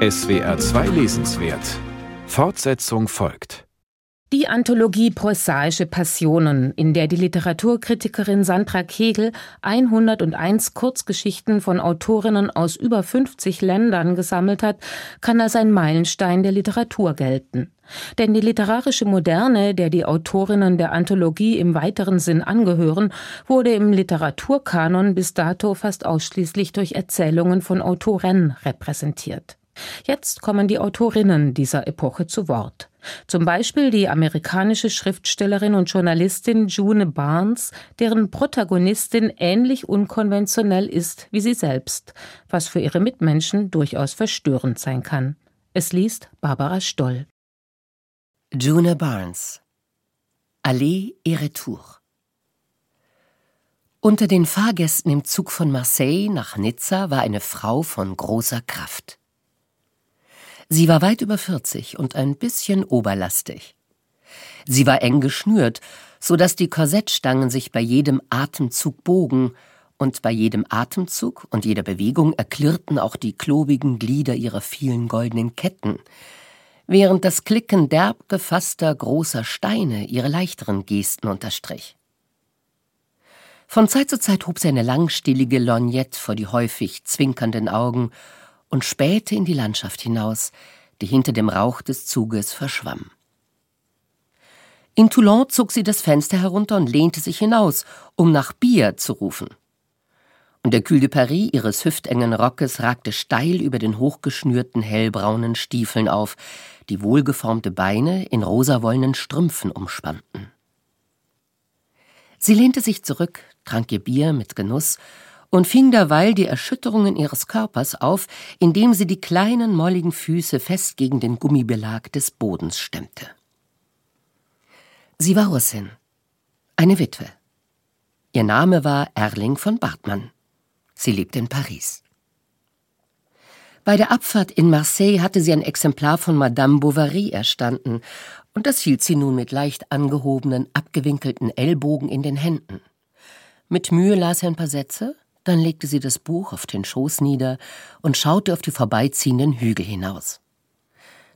SWR 2 Lesenswert Fortsetzung folgt. Die Anthologie Prosaische Passionen, in der die Literaturkritikerin Sandra Kegel 101 Kurzgeschichten von Autorinnen aus über 50 Ländern gesammelt hat, kann als ein Meilenstein der Literatur gelten. Denn die literarische Moderne, der die Autorinnen der Anthologie im weiteren Sinn angehören, wurde im Literaturkanon bis dato fast ausschließlich durch Erzählungen von Autoren repräsentiert. Jetzt kommen die Autorinnen dieser Epoche zu Wort. Zum Beispiel die amerikanische Schriftstellerin und Journalistin June Barnes, deren Protagonistin ähnlich unkonventionell ist wie sie selbst, was für ihre Mitmenschen durchaus verstörend sein kann. Es liest Barbara Stoll. June Barnes Aller et Retour Unter den Fahrgästen im Zug von Marseille nach Nizza war eine Frau von großer Kraft. Sie war weit über 40 und ein bisschen oberlastig. Sie war eng geschnürt, so dass die Korsettstangen sich bei jedem Atemzug bogen, und bei jedem Atemzug und jeder Bewegung erklirrten auch die klobigen Glieder ihrer vielen goldenen Ketten, während das Klicken derb gefasster großer Steine ihre leichteren Gesten unterstrich. Von Zeit zu Zeit hob sie eine langstielige Lorgnette vor die häufig zwinkernden Augen und spähte in die Landschaft hinaus, die hinter dem Rauch des Zuges verschwamm. In Toulon zog sie das Fenster herunter und lehnte sich hinaus, um nach Bier zu rufen. Und der Cul de Paris ihres hüftengen Rockes ragte steil über den hochgeschnürten hellbraunen Stiefeln auf, die wohlgeformte Beine in rosawollenen Strümpfen umspannten. Sie lehnte sich zurück, trank ihr Bier mit Genuss und fing derweil die Erschütterungen ihres Körpers auf, indem sie die kleinen, molligen Füße fest gegen den Gummibelag des Bodens stemmte. Sie war Russin, eine Witwe. Ihr Name war Erling von Bartmann. Sie lebte in Paris. Bei der Abfahrt in Marseille hatte sie ein Exemplar von Madame Bovary erstanden, und das hielt sie nun mit leicht angehobenen, abgewinkelten Ellbogen in den Händen. Mit Mühe las er ein paar Sätze, dann legte sie das Buch auf den Schoß nieder und schaute auf die vorbeiziehenden Hügel hinaus.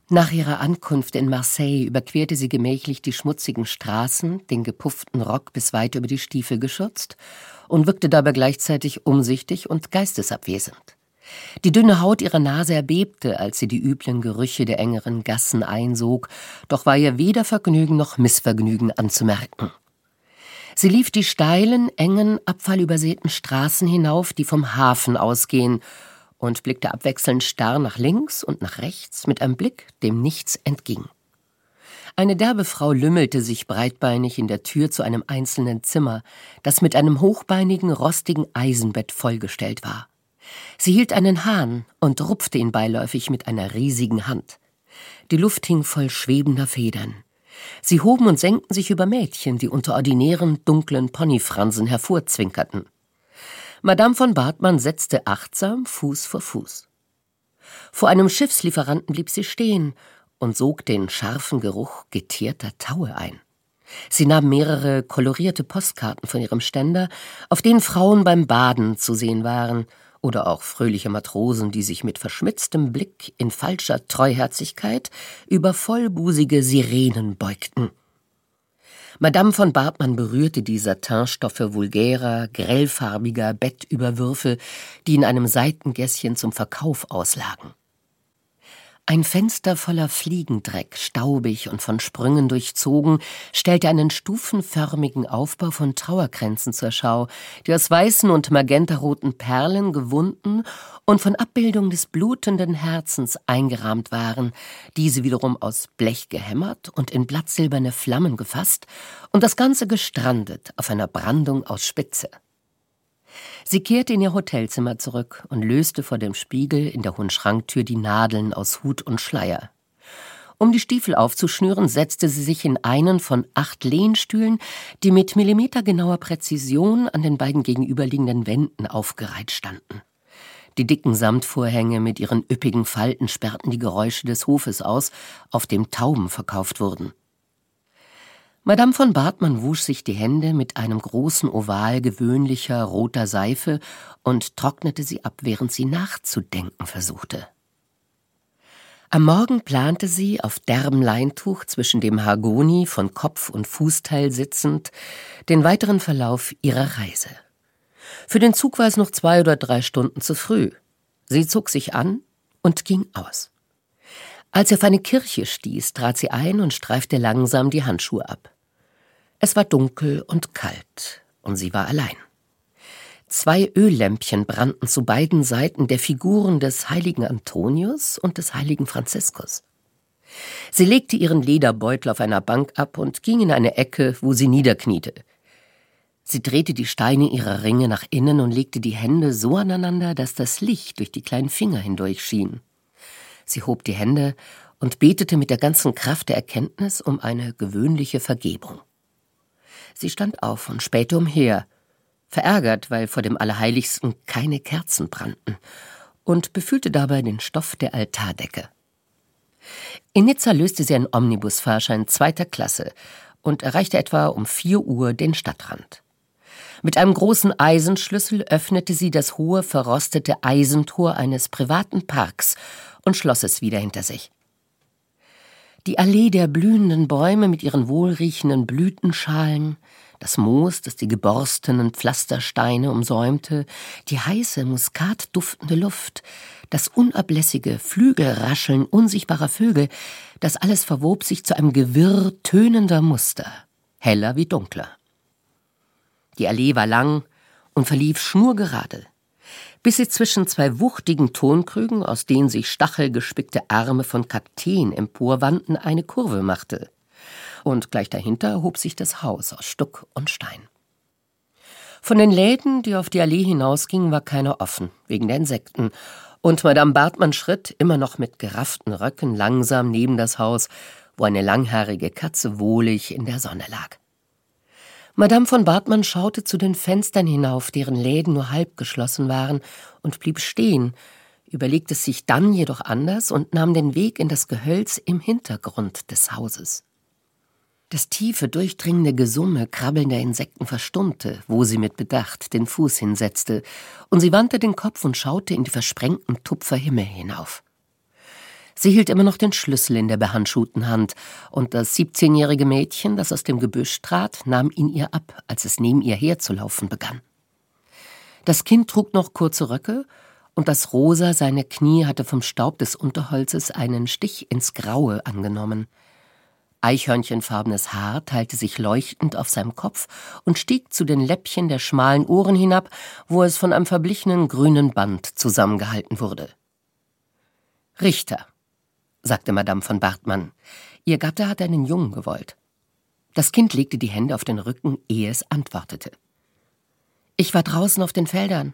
Nach ihrer Ankunft in Marseille überquerte sie gemächlich die schmutzigen Straßen, den gepufften Rock bis weit über die Stiefel geschürzt und wirkte dabei gleichzeitig umsichtig und geistesabwesend. Die dünne Haut ihrer Nase erbebte, als sie die üblen Gerüche der engeren Gassen einsog, doch war ihr weder Vergnügen noch Missvergnügen anzumerken. Sie lief die steilen, engen, abfallübersäten Straßen hinauf, die vom Hafen ausgehen, und blickte abwechselnd starr nach links und nach rechts mit einem Blick, dem nichts entging. Eine derbe Frau lümmelte sich breitbeinig in der Tür zu einem einzelnen Zimmer, das mit einem hochbeinigen, rostigen Eisenbett vollgestellt war. Sie hielt einen Hahn und rupfte ihn beiläufig mit einer riesigen Hand. Die Luft hing voll schwebender Federn. Sie hoben und senkten sich über Mädchen, die unter ordinären, dunklen Ponyfransen hervorzwinkerten. Madame von Bartmann setzte achtsam Fuß vor Fuß. Vor einem Schiffslieferanten blieb sie stehen und sog den scharfen Geruch geteerter Taue ein. Sie nahm mehrere kolorierte Postkarten von ihrem Ständer, auf denen Frauen beim Baden zu sehen waren oder auch fröhliche Matrosen, die sich mit verschmitztem Blick in falscher Treuherzigkeit über vollbusige Sirenen beugten. Madame von Bartmann berührte die Satinstoffe vulgärer, grellfarbiger Bettüberwürfe, die in einem Seitengässchen zum Verkauf auslagen. Ein Fenster voller Fliegendreck, staubig und von Sprüngen durchzogen, stellte einen stufenförmigen Aufbau von Trauerkränzen zur Schau, die aus weißen und magentaroten Perlen gewunden und von Abbildung des blutenden Herzens eingerahmt waren, diese wiederum aus Blech gehämmert und in blattsilberne Flammen gefasst und das Ganze gestrandet auf einer Brandung aus Spitze. Sie kehrte in ihr Hotelzimmer zurück und löste vor dem Spiegel in der hohen Schranktür die Nadeln aus Hut und Schleier. Um die Stiefel aufzuschnüren, setzte sie sich in einen von acht Lehnstühlen, die mit millimetergenauer Präzision an den beiden gegenüberliegenden Wänden aufgereiht standen. Die dicken Samtvorhänge mit ihren üppigen Falten sperrten die Geräusche des Hofes aus, auf dem Tauben verkauft wurden. Madame von Bartmann wusch sich die Hände mit einem großen Oval gewöhnlicher roter Seife und trocknete sie ab, während sie nachzudenken versuchte. Am Morgen plante sie, auf derbem Leintuch zwischen dem Hargoni von Kopf- und Fußteil sitzend, den weiteren Verlauf ihrer Reise. Für den Zug war es noch zwei oder drei Stunden zu früh. Sie zog sich an und ging aus. Als sie auf eine Kirche stieß, trat sie ein und streifte langsam die Handschuhe ab. Es war dunkel und kalt, und sie war allein. Zwei Öllämpchen brannten zu beiden Seiten der Figuren des heiligen Antonius und des heiligen Franziskus. Sie legte ihren Lederbeutel auf einer Bank ab und ging in eine Ecke, wo sie niederkniete. Sie drehte die Steine ihrer Ringe nach innen und legte die Hände so aneinander, dass das Licht durch die kleinen Finger hindurch schien. Sie hob die Hände und betete mit der ganzen Kraft der Erkenntnis um eine gewöhnliche Vergebung. Sie stand auf und spähte umher, verärgert, weil vor dem Allerheiligsten keine Kerzen brannten, und befühlte dabei den Stoff der Altardecke. In Nizza löste sie einen Omnibusfahrschein zweiter Klasse und erreichte etwa um vier Uhr den Stadtrand. Mit einem großen Eisenschlüssel öffnete sie das hohe, verrostete Eisentor eines privaten Parks und schloss es wieder hinter sich. Die Allee der blühenden Bäume mit ihren wohlriechenden Blütenschalen, das Moos, das die geborstenen Pflastersteine umsäumte, die heiße, muskatduftende Luft, das unablässige Flügelrascheln unsichtbarer Vögel, das alles verwob sich zu einem Gewirr tönender Muster, heller wie dunkler. Die Allee war lang und verlief schnurgerade, bis sie zwischen zwei wuchtigen Tonkrügen, aus denen sich stachelgespickte Arme von Kakteen emporwandten, eine Kurve machte und gleich dahinter erhob sich das Haus aus Stuck und Stein. Von den Läden, die auf die Allee hinausgingen, war keiner offen, wegen der Insekten, und Madame Bartmann schritt, immer noch mit gerafften Röcken, langsam neben das Haus, wo eine langhaarige Katze wohlig in der Sonne lag. Madame von Bartmann schaute zu den Fenstern hinauf, deren Läden nur halb geschlossen waren, und blieb stehen, überlegte sich dann jedoch anders und nahm den Weg in das Gehölz im Hintergrund des Hauses. Das tiefe, durchdringende Gesumme krabbelnder Insekten verstummte, wo sie mit Bedacht den Fuß hinsetzte, und sie wandte den Kopf und schaute in die versprengten Tupfer Himmel hinauf. Sie hielt immer noch den Schlüssel in der behandschuhten Hand, und das siebzehnjährige Mädchen, das aus dem Gebüsch trat, nahm ihn ihr ab, als es neben ihr herzulaufen begann. Das Kind trug noch kurze Röcke, und das Rosa seiner Knie hatte vom Staub des Unterholzes einen Stich ins Graue angenommen. Eichhörnchenfarbenes Haar teilte sich leuchtend auf seinem Kopf und stieg zu den Läppchen der schmalen Ohren hinab, wo es von einem verblichenen grünen Band zusammengehalten wurde. Richter, sagte Madame von Bartmann, ihr Gatte hat einen Jungen gewollt. Das Kind legte die Hände auf den Rücken, ehe es antwortete. Ich war draußen auf den Feldern.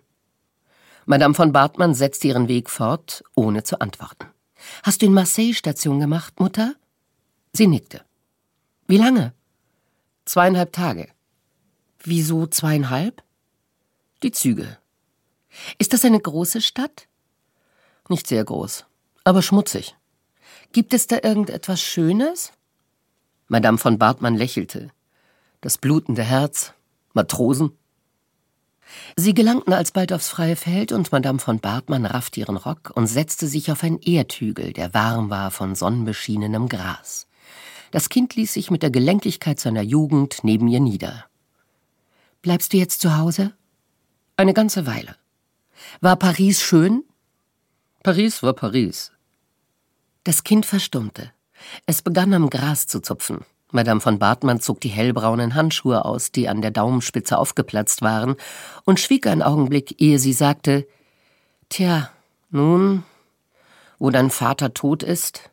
Madame von Bartmann setzte ihren Weg fort, ohne zu antworten. Hast du in Marseille Station gemacht, Mutter? Sie nickte. Wie lange? Zweieinhalb Tage. Wieso zweieinhalb? Die Züge. Ist das eine große Stadt? Nicht sehr groß, aber schmutzig. Gibt es da irgendetwas Schönes? Madame von Bartmann lächelte. Das blutende Herz, Matrosen. Sie gelangten alsbald aufs freie Feld und Madame von Bartmann raffte ihren Rock und setzte sich auf einen Erdhügel, der warm war von sonnenbeschienenem Gras. Das Kind ließ sich mit der Gelenkigkeit seiner Jugend neben ihr nieder. Bleibst du jetzt zu Hause? Eine ganze Weile. War Paris schön? Paris war Paris. Das Kind verstummte. Es begann am Gras zu zupfen. Madame von Bartmann zog die hellbraunen Handschuhe aus, die an der Daumenspitze aufgeplatzt waren, und schwieg einen Augenblick, ehe sie sagte Tja, nun, wo dein Vater tot ist,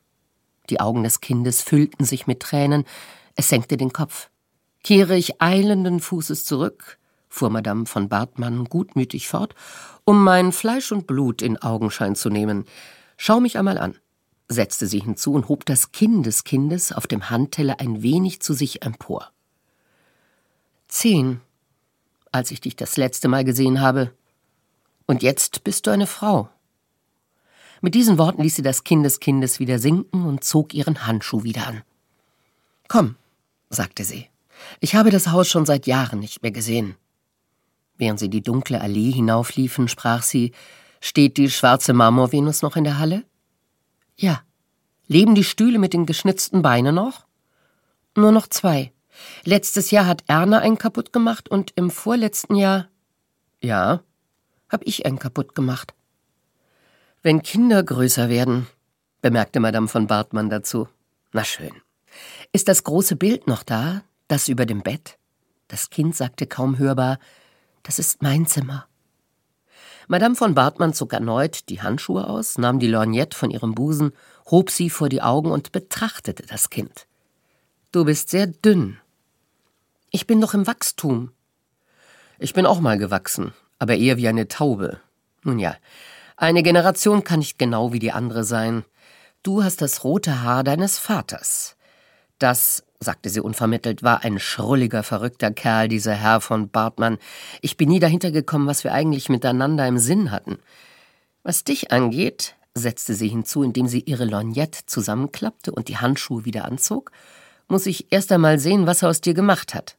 die Augen des Kindes füllten sich mit Tränen, es senkte den Kopf. Kehre ich eilenden Fußes zurück, fuhr Madame von Bartmann gutmütig fort, um mein Fleisch und Blut in Augenschein zu nehmen. Schau mich einmal an, setzte sie hinzu und hob das Kinn des Kindes auf dem Handteller ein wenig zu sich empor. Zehn, als ich dich das letzte Mal gesehen habe. Und jetzt bist du eine Frau. Mit diesen Worten ließ sie das Kind des Kindes wieder sinken und zog ihren Handschuh wieder an. Komm, sagte sie. Ich habe das Haus schon seit Jahren nicht mehr gesehen. Während sie die dunkle Allee hinaufliefen, sprach sie Steht die schwarze Marmorvenus noch in der Halle? Ja, Leben die Stühle mit den geschnitzten Beinen noch? Nur noch zwei. Letztes Jahr hat Erna einen kaputt gemacht und im vorletzten Jahr. Ja, hab ich einen kaputt gemacht. Wenn Kinder größer werden, bemerkte Madame von Bartmann dazu. Na schön. Ist das große Bild noch da, das über dem Bett? Das Kind sagte kaum hörbar, das ist mein Zimmer. Madame von Bartmann zog erneut die Handschuhe aus, nahm die Lorgnette von ihrem Busen, hob sie vor die Augen und betrachtete das Kind. Du bist sehr dünn. Ich bin doch im Wachstum. Ich bin auch mal gewachsen, aber eher wie eine Taube. Nun ja, eine Generation kann nicht genau wie die andere sein. Du hast das rote Haar deines Vaters. Das, sagte sie unvermittelt, war ein schrulliger, verrückter Kerl, dieser Herr von Bartmann. Ich bin nie dahinter gekommen, was wir eigentlich miteinander im Sinn hatten. Was dich angeht, setzte sie hinzu, indem sie ihre Lorgnette zusammenklappte und die Handschuhe wieder anzog, muss ich erst einmal sehen, was er aus dir gemacht hat.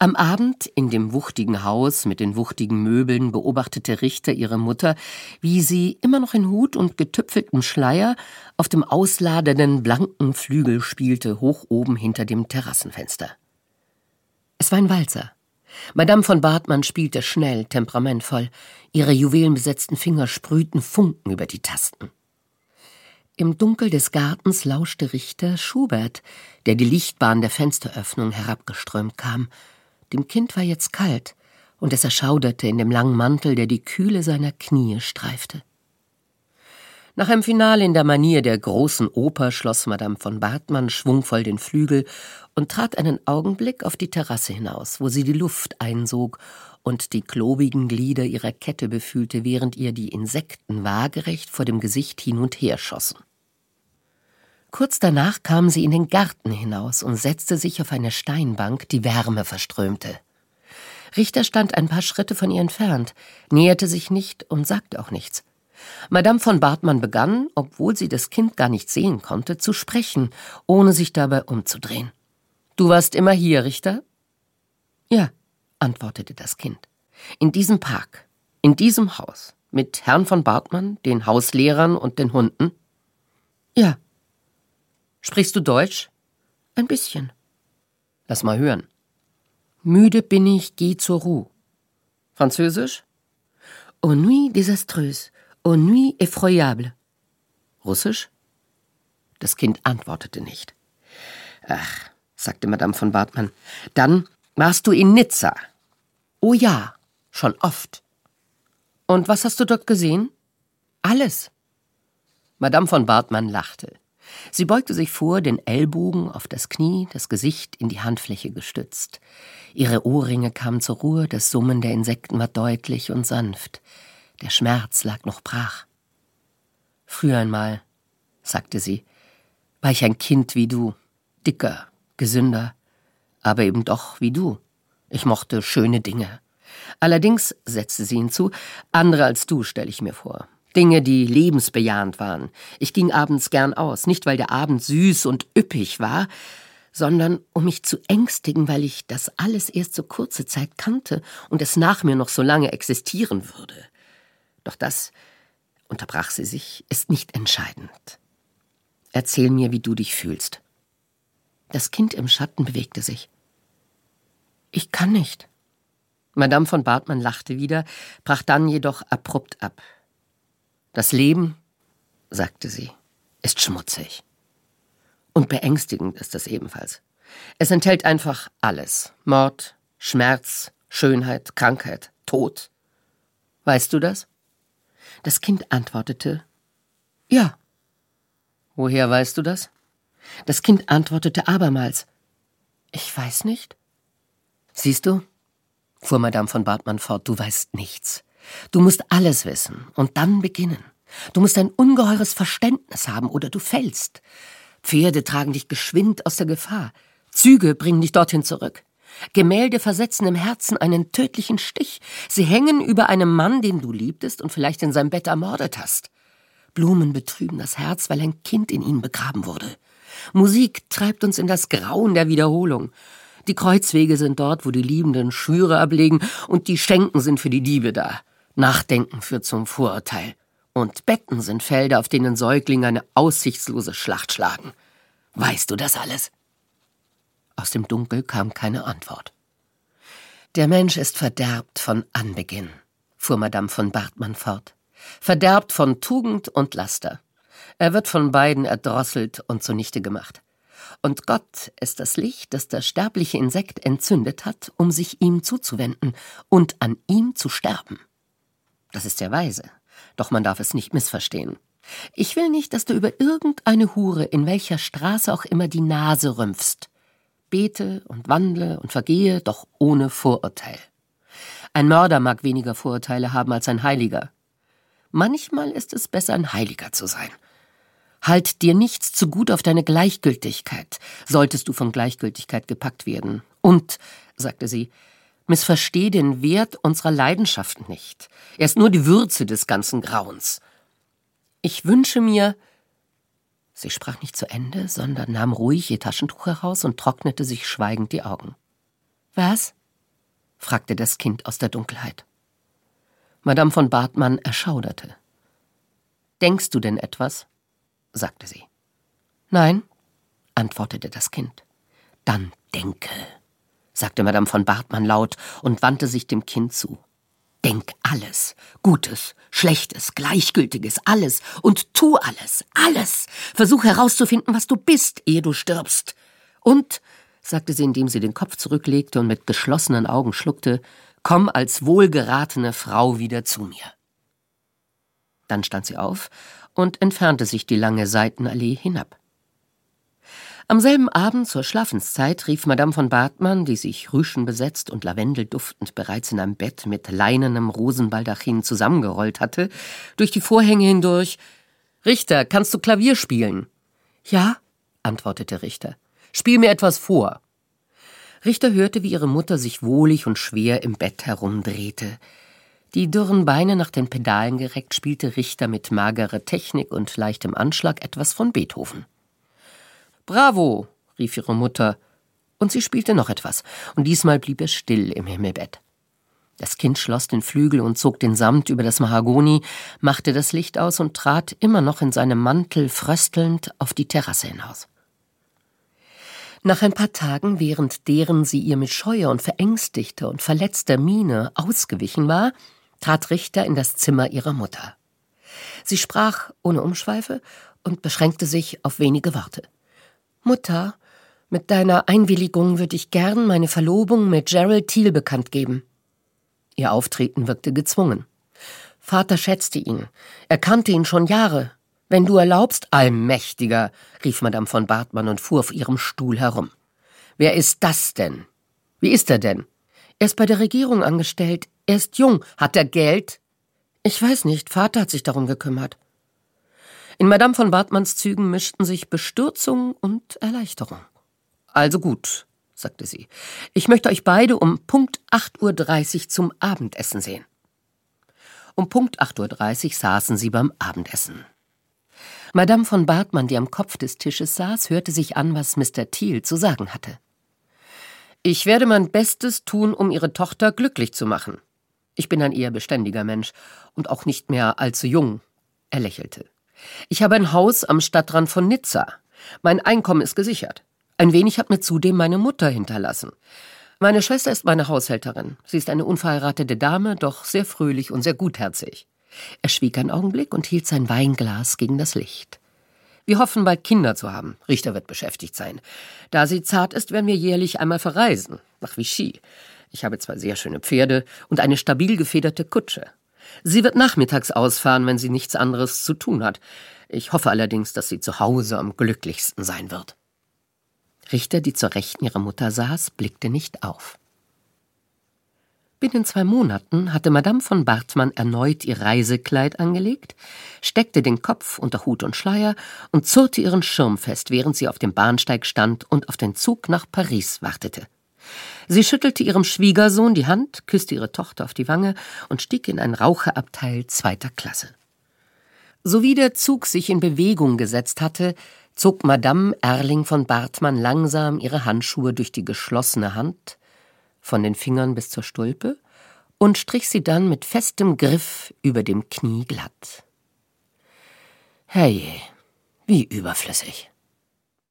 Am Abend in dem wuchtigen Haus mit den wuchtigen Möbeln beobachtete Richter ihre Mutter, wie sie, immer noch in Hut und getüpfeltem Schleier, auf dem ausladenden, blanken Flügel spielte, hoch oben hinter dem Terrassenfenster. Es war ein Walzer. Madame von Bartmann spielte schnell, temperamentvoll. Ihre juwelenbesetzten Finger sprühten Funken über die Tasten. Im Dunkel des Gartens lauschte Richter Schubert, der die Lichtbahn der Fensteröffnung herabgeströmt kam, dem Kind war jetzt kalt, und es erschauderte in dem langen Mantel, der die Kühle seiner Knie streifte. Nach einem Finale in der Manier der großen Oper schloss Madame von Bartmann schwungvoll den Flügel und trat einen Augenblick auf die Terrasse hinaus, wo sie die Luft einsog und die klobigen Glieder ihrer Kette befühlte, während ihr die Insekten waagerecht vor dem Gesicht hin und her schossen. Kurz danach kam sie in den Garten hinaus und setzte sich auf eine Steinbank, die Wärme verströmte. Richter stand ein paar Schritte von ihr entfernt, näherte sich nicht und sagte auch nichts. Madame von Bartmann begann, obwohl sie das Kind gar nicht sehen konnte, zu sprechen, ohne sich dabei umzudrehen. Du warst immer hier, Richter? Ja, antwortete das Kind. In diesem Park, in diesem Haus, mit Herrn von Bartmann, den Hauslehrern und den Hunden? Ja, Sprichst du Deutsch? Ein bisschen. Lass mal hören. Müde bin ich, geh zur Ruhe. Französisch? Au nuit désastreuse, au nuit effroyable. Russisch? Das Kind antwortete nicht. Ach, sagte Madame von Bartmann, dann warst du in Nizza. Oh ja, schon oft. Und was hast du dort gesehen? Alles. Madame von Bartmann lachte. Sie beugte sich vor, den Ellbogen auf das Knie, das Gesicht in die Handfläche gestützt. Ihre Ohrringe kamen zur Ruhe, das Summen der Insekten war deutlich und sanft. Der Schmerz lag noch brach. Früher einmal, sagte sie, war ich ein Kind wie du, dicker, gesünder, aber eben doch wie du. Ich mochte schöne Dinge. Allerdings, setzte sie hinzu, andere als du stelle ich mir vor. Dinge, die lebensbejahend waren. Ich ging abends gern aus, nicht weil der Abend süß und üppig war, sondern um mich zu ängstigen, weil ich das alles erst so kurze Zeit kannte und es nach mir noch so lange existieren würde. Doch das, unterbrach sie sich, ist nicht entscheidend. Erzähl mir, wie du dich fühlst. Das Kind im Schatten bewegte sich. Ich kann nicht. Madame von Bartmann lachte wieder, brach dann jedoch abrupt ab. Das Leben, sagte sie, ist schmutzig. Und beängstigend ist es ebenfalls. Es enthält einfach alles. Mord, Schmerz, Schönheit, Krankheit, Tod. Weißt du das? Das Kind antwortete Ja. Woher weißt du das? Das Kind antwortete abermals Ich weiß nicht. Siehst du, fuhr Madame von Bartmann fort, du weißt nichts. Du musst alles wissen und dann beginnen. Du musst ein ungeheures Verständnis haben oder du fällst. Pferde tragen dich geschwind aus der Gefahr. Züge bringen dich dorthin zurück. Gemälde versetzen im Herzen einen tödlichen Stich. Sie hängen über einem Mann, den du liebtest und vielleicht in seinem Bett ermordet hast. Blumen betrüben das Herz, weil ein Kind in ihnen begraben wurde. Musik treibt uns in das Grauen der Wiederholung. Die Kreuzwege sind dort, wo die Liebenden Schwüre ablegen, und die Schenken sind für die Diebe da. Nachdenken führt zum Vorurteil. Und Betten sind Felder, auf denen Säuglinge eine aussichtslose Schlacht schlagen. Weißt du das alles? Aus dem Dunkel kam keine Antwort. Der Mensch ist verderbt von Anbeginn, fuhr Madame von Bartmann fort. Verderbt von Tugend und Laster. Er wird von beiden erdrosselt und zunichte gemacht. Und Gott ist das Licht, das das sterbliche Insekt entzündet hat, um sich ihm zuzuwenden und an ihm zu sterben. Das ist sehr weise, doch man darf es nicht missverstehen. Ich will nicht, dass du über irgendeine Hure in welcher Straße auch immer die Nase rümpfst. Bete und wandle und vergehe, doch ohne Vorurteil. Ein Mörder mag weniger Vorurteile haben als ein Heiliger. Manchmal ist es besser, ein Heiliger zu sein. Halt dir nichts zu gut auf deine Gleichgültigkeit, solltest du von Gleichgültigkeit gepackt werden. Und, sagte sie, missversteh den Wert unserer Leidenschaft nicht. Er ist nur die Würze des ganzen Grauens. Ich wünsche mir. Sie sprach nicht zu Ende, sondern nahm ruhig ihr Taschentuch heraus und trocknete sich schweigend die Augen. Was? fragte das Kind aus der Dunkelheit. Madame von Bartmann erschauderte. Denkst du denn etwas? sagte sie. Nein, antwortete das Kind. Dann denke, sagte Madame von Bartmann laut und wandte sich dem Kind zu. Denk alles, Gutes, Schlechtes, Gleichgültiges, alles und tu alles, alles. Versuch herauszufinden, was du bist, ehe du stirbst. Und, sagte sie, indem sie den Kopf zurücklegte und mit geschlossenen Augen schluckte, komm als wohlgeratene Frau wieder zu mir. Dann stand sie auf und entfernte sich die lange Seitenallee hinab. Am selben Abend zur Schlafenszeit rief Madame von Bartmann, die sich rüschenbesetzt und lavendelduftend bereits in einem Bett mit leinenem Rosenbaldachin zusammengerollt hatte, durch die Vorhänge hindurch Richter, kannst du Klavier spielen? Ja, antwortete Richter. Spiel mir etwas vor. Richter hörte, wie ihre Mutter sich wohlig und schwer im Bett herumdrehte. Die dürren Beine nach den Pedalen gereckt, spielte Richter mit magerer Technik und leichtem Anschlag etwas von Beethoven. Bravo, rief ihre Mutter, und sie spielte noch etwas, und diesmal blieb es still im Himmelbett. Das Kind schloss den Flügel und zog den Samt über das Mahagoni, machte das Licht aus und trat immer noch in seinem Mantel fröstelnd auf die Terrasse hinaus. Nach ein paar Tagen, während deren sie ihr mit scheuer und verängstigter und verletzter Miene ausgewichen war, trat Richter in das Zimmer ihrer Mutter. Sie sprach ohne Umschweife und beschränkte sich auf wenige Worte. Mutter, mit deiner Einwilligung würde ich gern meine Verlobung mit Gerald Thiel bekannt geben. Ihr Auftreten wirkte gezwungen. Vater schätzte ihn. Er kannte ihn schon Jahre. Wenn du erlaubst, Allmächtiger, rief Madame von Bartmann und fuhr auf ihrem Stuhl herum. Wer ist das denn? Wie ist er denn? Er ist bei der Regierung angestellt. Er ist jung. Hat er Geld? Ich weiß nicht. Vater hat sich darum gekümmert. In Madame von Bartmanns Zügen mischten sich Bestürzung und Erleichterung. Also gut, sagte sie. Ich möchte euch beide um Punkt 8.30 Uhr zum Abendessen sehen. Um Punkt 8.30 Uhr saßen sie beim Abendessen. Madame von Bartmann, die am Kopf des Tisches saß, hörte sich an, was Mr. Thiel zu sagen hatte. Ich werde mein Bestes tun, um Ihre Tochter glücklich zu machen. Ich bin ein eher beständiger Mensch und auch nicht mehr allzu jung. Er lächelte. Ich habe ein Haus am Stadtrand von Nizza. Mein Einkommen ist gesichert. Ein wenig hat mir zudem meine Mutter hinterlassen. Meine Schwester ist meine Haushälterin. Sie ist eine unverheiratete Dame, doch sehr fröhlich und sehr gutherzig. Er schwieg einen Augenblick und hielt sein Weinglas gegen das Licht. Wir hoffen bald Kinder zu haben. Richter wird beschäftigt sein. Da sie zart ist, werden wir jährlich einmal verreisen. Nach Vichy. Ich habe zwei sehr schöne Pferde und eine stabil gefederte Kutsche. Sie wird nachmittags ausfahren, wenn sie nichts anderes zu tun hat. Ich hoffe allerdings, dass sie zu Hause am glücklichsten sein wird. Richter, die zur Rechten ihrer Mutter saß, blickte nicht auf. Binnen zwei Monaten hatte Madame von Bartmann erneut ihr Reisekleid angelegt, steckte den Kopf unter Hut und Schleier und zurrte ihren Schirm fest, während sie auf dem Bahnsteig stand und auf den Zug nach Paris wartete. Sie schüttelte ihrem Schwiegersohn die Hand, küsste ihre Tochter auf die Wange und stieg in ein Raucherabteil zweiter Klasse. Sowie der Zug sich in Bewegung gesetzt hatte, zog Madame Erling von Bartmann langsam ihre Handschuhe durch die geschlossene Hand, von den Fingern bis zur Stulpe, und strich sie dann mit festem Griff über dem Knie glatt. Herrje, wie überflüssig.